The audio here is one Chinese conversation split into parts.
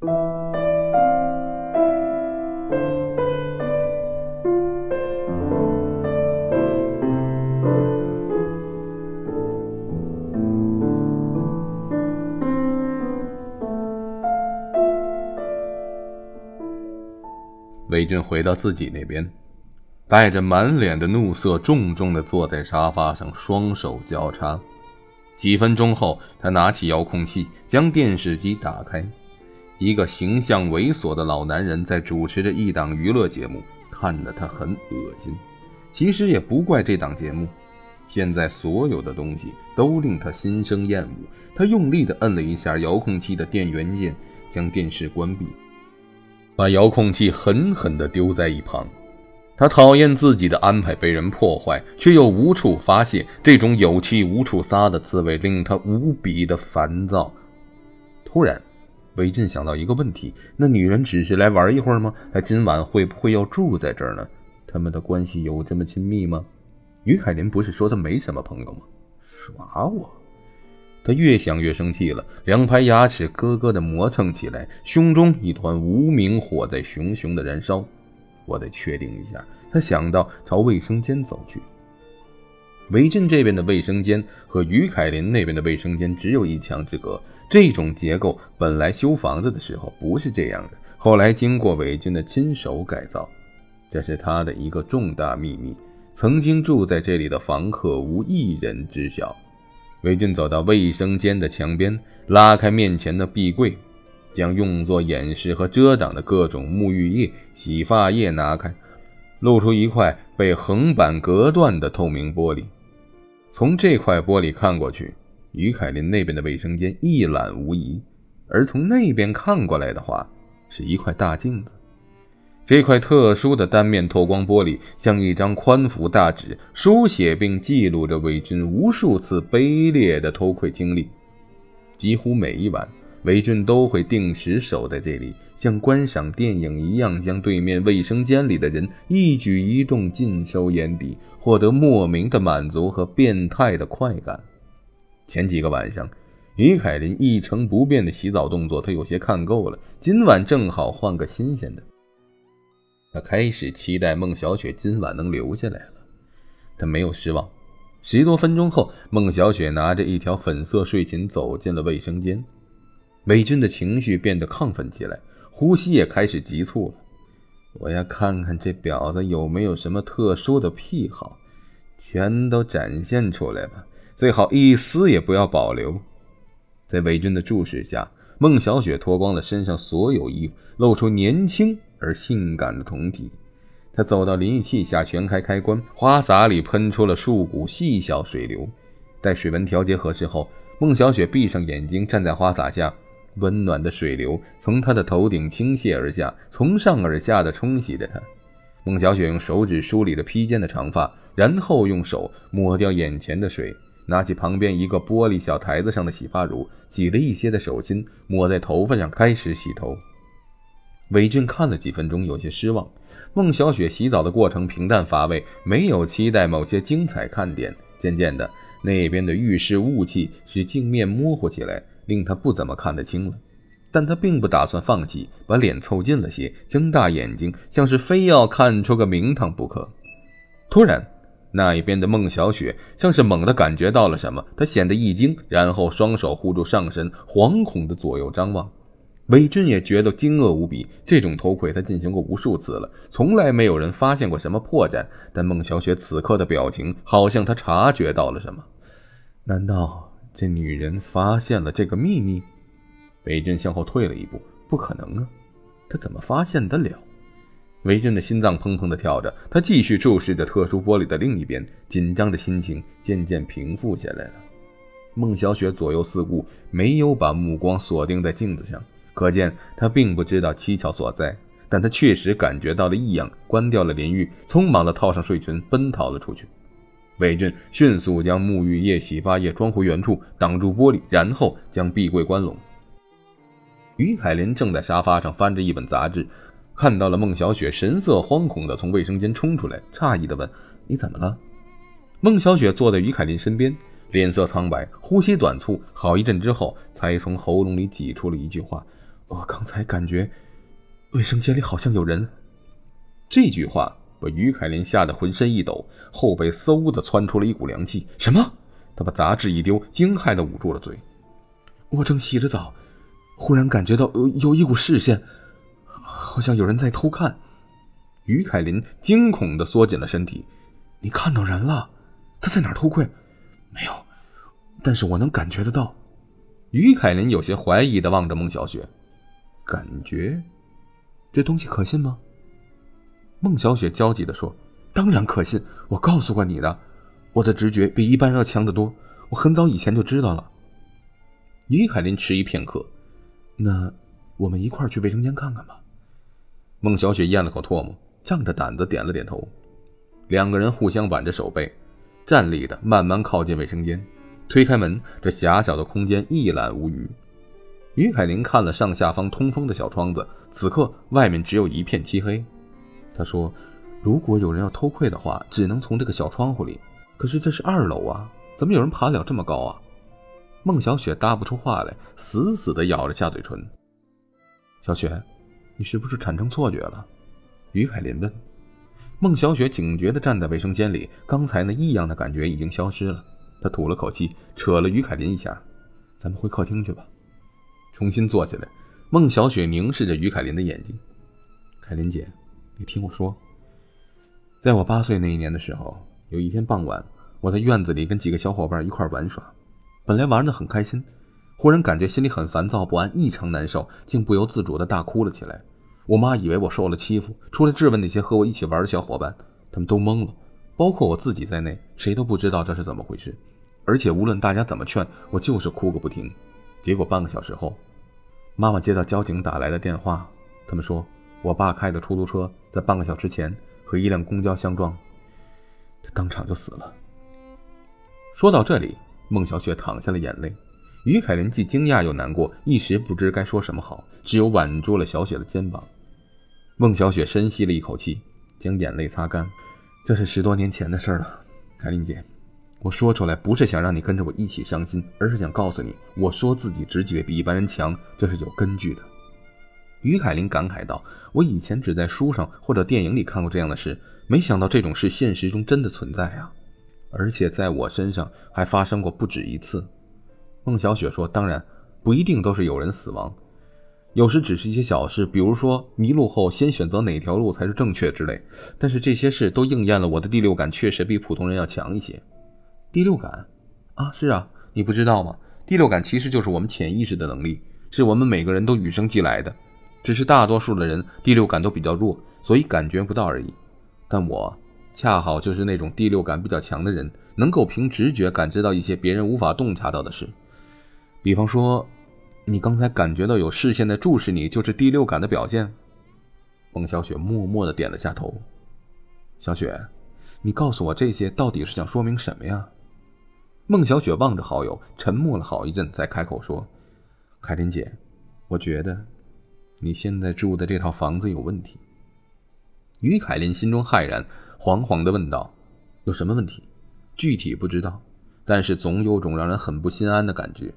魏俊回到自己那边，带着满脸的怒色，重重的坐在沙发上，双手交叉。几分钟后，他拿起遥控器，将电视机打开。一个形象猥琐的老男人在主持着一档娱乐节目，看得他很恶心。其实也不怪这档节目，现在所有的东西都令他心生厌恶。他用力地摁了一下遥控器的电源键，将电视关闭。把遥控器狠狠地丢在一旁，他讨厌自己的安排被人破坏，却又无处发泄，这种有气无处撒的滋味令他无比的烦躁。突然，韦震想到一个问题：那女人只是来玩一会儿吗？她今晚会不会要住在这儿呢？他们的关系有这么亲密吗？于凯林不是说他没什么朋友吗？耍我！他越想越生气了，两排牙齿咯咯的磨蹭起来，胸中一团无名火在熊熊的燃烧。我得确定一下。他想到，朝卫生间走去。韦震这边的卫生间和于凯林那边的卫生间只有一墙之隔。这种结构本来修房子的时候不是这样的，后来经过韦俊的亲手改造。这是他的一个重大秘密，曾经住在这里的房客无一人知晓。韦俊走到卫生间的墙边，拉开面前的壁柜，将用作掩饰和遮挡的各种沐浴液、洗发液拿开，露出一块被横板隔断的透明玻璃。从这块玻璃看过去，于凯林那边的卫生间一览无遗；而从那边看过来的话，是一块大镜子。这块特殊的单面透光玻璃像一张宽幅大纸，书写并记录着伪军无数次卑劣的偷窥经历。几乎每一晚，韦俊都会定时守在这里，像观赏电影一样，将对面卫生间里的人一举一动尽收眼底，获得莫名的满足和变态的快感。前几个晚上，于凯林一成不变的洗澡动作，他有些看够了。今晚正好换个新鲜的。他开始期待孟小雪今晚能留下来了，他没有失望。十多分钟后，孟小雪拿着一条粉色睡裙走进了卫生间。美军的情绪变得亢奋起来，呼吸也开始急促了。我要看看这婊子有没有什么特殊的癖好，全都展现出来吧，最好一丝也不要保留。在韦军的注视下，孟小雪脱光了身上所有衣服，露出年轻。而性感的酮体，她走到淋浴器下，旋开开关，花洒里喷出了数股细小水流。待水温调节合适后，孟小雪闭上眼睛，站在花洒下，温暖的水流从她的头顶倾泻而下，从上而下的冲洗着她。孟小雪用手指梳理着披肩的长发，然后用手抹掉眼前的水，拿起旁边一个玻璃小台子上的洗发乳，挤了一些的手心，抹在头发上，开始洗头。韦俊看了几分钟，有些失望。孟小雪洗澡的过程平淡乏味，没有期待某些精彩看点。渐渐的，那边的浴室雾气使镜面模糊起来，令他不怎么看得清了。但他并不打算放弃，把脸凑近了些，睁大眼睛，像是非要看出个名堂不可。突然，那一边的孟小雪像是猛地感觉到了什么，她显得一惊，然后双手护住上身，惶恐地左右张望。韦俊也觉得惊愕无比，这种偷窥他进行过无数次了，从来没有人发现过什么破绽。但孟小雪此刻的表情，好像他察觉到了什么。难道这女人发现了这个秘密？韦俊向后退了一步，不可能啊，他怎么发现得了？韦俊的心脏砰砰地跳着，他继续注视着特殊玻璃的另一边，紧张的心情渐渐平复下来了。孟小雪左右四顾，没有把目光锁定在镜子上。可见她并不知道蹊跷所在，但她确实感觉到了异样，关掉了淋浴，匆忙地套上睡裙，奔逃了出去。韦俊迅速将沐浴液、洗发液装回原处，挡住玻璃，然后将壁柜关拢。于海林正在沙发上翻着一本杂志，看到了孟小雪神色惶恐地从卫生间冲出来，诧异地问：“你怎么了？”孟小雪坐在于凯林身边，脸色苍白，呼吸短促，好一阵之后才从喉咙里挤出了一句话。我刚才感觉卫生间里好像有人。这句话把于凯琳吓得浑身一抖，后背嗖的窜出了一股凉气。什么？他把杂志一丢，惊骇的捂住了嘴。我正洗着澡，忽然感觉到有有一股视线，好像有人在偷看。于凯琳惊恐的缩紧了身体。你看到人了？他在哪儿偷窥？没有，但是我能感觉得到。于凯琳有些怀疑的望着孟小雪，感觉这东西可信吗？孟小雪焦急的说：“当然可信，我告诉过你的，我的直觉比一般人要强得多，我很早以前就知道了。”于凯琳迟疑片刻，那我们一块儿去卫生间看看吧。孟小雪咽了口唾沫，仗着胆子点了点头。两个人互相挽着手背，站立的慢慢靠近卫生间。推开门，这狭小的空间一览无余。于凯琳看了上下方通风的小窗子，此刻外面只有一片漆黑。他说：“如果有人要偷窥的话，只能从这个小窗户里。可是这是二楼啊，怎么有人爬得了这么高啊？”孟小雪答不出话来，死死地咬着下嘴唇。小雪，你是不是产生错觉了？于凯琳问。孟小雪警觉地站在卫生间里，刚才那异样的感觉已经消失了。她吐了口气，扯了于凯琳一下：“咱们回客厅去吧。”重新坐起来，孟小雪凝视着于凯琳的眼睛：“凯琳姐，你听我说，在我八岁那一年的时候，有一天傍晚，我在院子里跟几个小伙伴一块玩耍，本来玩的很开心，忽然感觉心里很烦躁不安，异常难受，竟不由自主的大哭了起来。”我妈以为我受了欺负，出来质问那些和我一起玩的小伙伴，他们都懵了，包括我自己在内，谁都不知道这是怎么回事。而且无论大家怎么劝，我就是哭个不停。结果半个小时后，妈妈接到交警打来的电话，他们说我爸开的出租车在半个小时前和一辆公交相撞，他当场就死了。说到这里，孟小雪淌下了眼泪。于凯琳既惊讶又难过，一时不知该说什么好，只有挽住了小雪的肩膀。孟小雪深吸了一口气，将眼泪擦干。这是十多年前的事了，凯琳姐，我说出来不是想让你跟着我一起伤心，而是想告诉你，我说自己直觉比一般人强，这是有根据的。于凯琳感慨道：“我以前只在书上或者电影里看过这样的事，没想到这种事现实中真的存在啊！而且在我身上还发生过不止一次。”孟小雪说：“当然，不一定都是有人死亡。”有时只是一些小事，比如说迷路后先选择哪条路才是正确之类。但是这些事都应验了我的第六感确实比普通人要强一些。第六感，啊，是啊，你不知道吗？第六感其实就是我们潜意识的能力，是我们每个人都与生俱来的，只是大多数的人第六感都比较弱，所以感觉不到而已。但我恰好就是那种第六感比较强的人，能够凭直觉感知到一些别人无法洞察到的事，比方说。你刚才感觉到有视线在注视你，就是第六感的表现。孟小雪默默的点了下头。小雪，你告诉我这些到底是想说明什么呀？孟小雪望着好友，沉默了好一阵，才开口说：“凯琳姐，我觉得你现在住的这套房子有问题。”于凯琳心中骇然，惶惶的问道：“有什么问题？具体不知道，但是总有种让人很不心安的感觉。”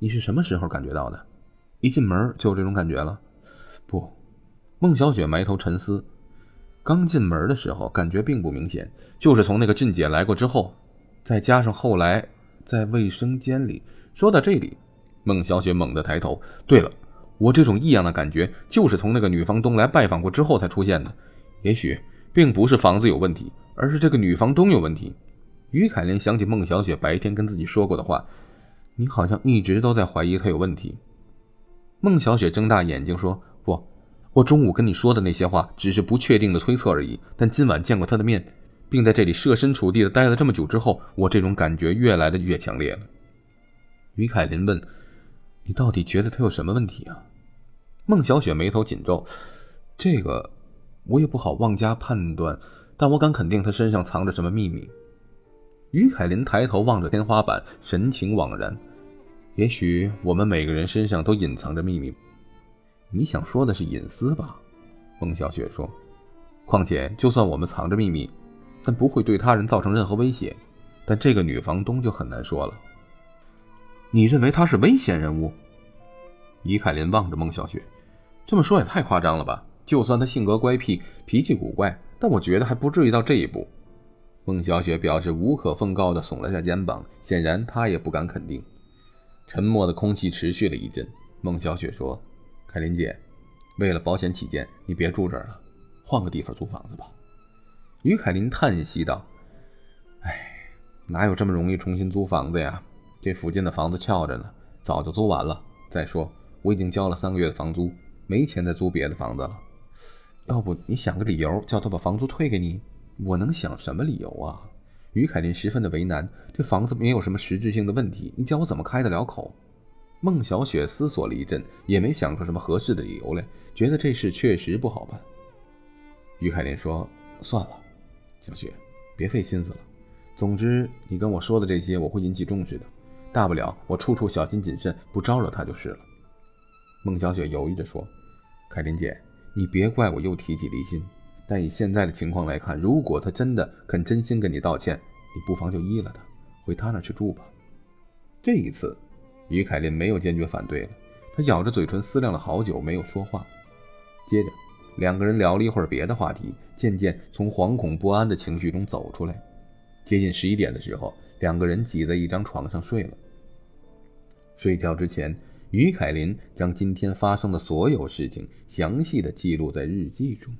你是什么时候感觉到的？一进门就有这种感觉了？不，孟小雪埋头沉思。刚进门的时候感觉并不明显，就是从那个俊姐来过之后，再加上后来在卫生间里。说到这里，孟小雪猛地抬头。对了，我这种异样的感觉就是从那个女房东来拜访过之后才出现的。也许并不是房子有问题，而是这个女房东有问题。于凯琳想起孟小雪白天跟自己说过的话。你好像一直都在怀疑她有问题。孟小雪睁大眼睛说：“不，我中午跟你说的那些话只是不确定的推测而已。但今晚见过她的面，并在这里设身处地的待了这么久之后，我这种感觉越来的越强烈了。”于凯林问：“你到底觉得她有什么问题啊？”孟小雪眉头紧皱：“这个我也不好妄加判断，但我敢肯定他身上藏着什么秘密。”于凯林抬头望着天花板，神情惘然。也许我们每个人身上都隐藏着秘密，你想说的是隐私吧？孟小雪说。况且，就算我们藏着秘密，但不会对他人造成任何威胁。但这个女房东就很难说了。你认为她是危险人物？于凯林望着孟小雪，这么说也太夸张了吧？就算他性格乖僻、脾气古怪，但我觉得还不至于到这一步。孟小雪表示无可奉告地耸了下肩膀，显然她也不敢肯定。沉默的空气持续了一阵。孟小雪说：“凯琳姐，为了保险起见，你别住这儿了，换个地方租房子吧。”于凯琳叹息道：“哎，哪有这么容易重新租房子呀？这附近的房子翘着呢，早就租完了。再说我已经交了三个月的房租，没钱再租别的房子了。要不你想个理由，叫他把房租退给你？我能想什么理由啊？”于凯林十分的为难，这房子没有什么实质性的问题，你叫我怎么开得了口？孟小雪思索了一阵，也没想出什么合适的理由来，觉得这事确实不好办。于凯林说：“算了，小雪，别费心思了。总之，你跟我说的这些，我会引起重视的。大不了我处处小心谨慎，不招惹他就是了。”孟小雪犹豫着说：“凯琳姐，你别怪我又提起离心，但以现在的情况来看，如果他真的肯真心跟你道歉，你不妨就依了他，回他那去住吧。这一次。”于凯琳没有坚决反对了，她咬着嘴唇思量了好久，没有说话。接着，两个人聊了一会儿别的话题，渐渐从惶恐不安的情绪中走出来。接近十一点的时候，两个人挤在一张床上睡了。睡觉之前，于凯琳将今天发生的所有事情详细的记录在日记中。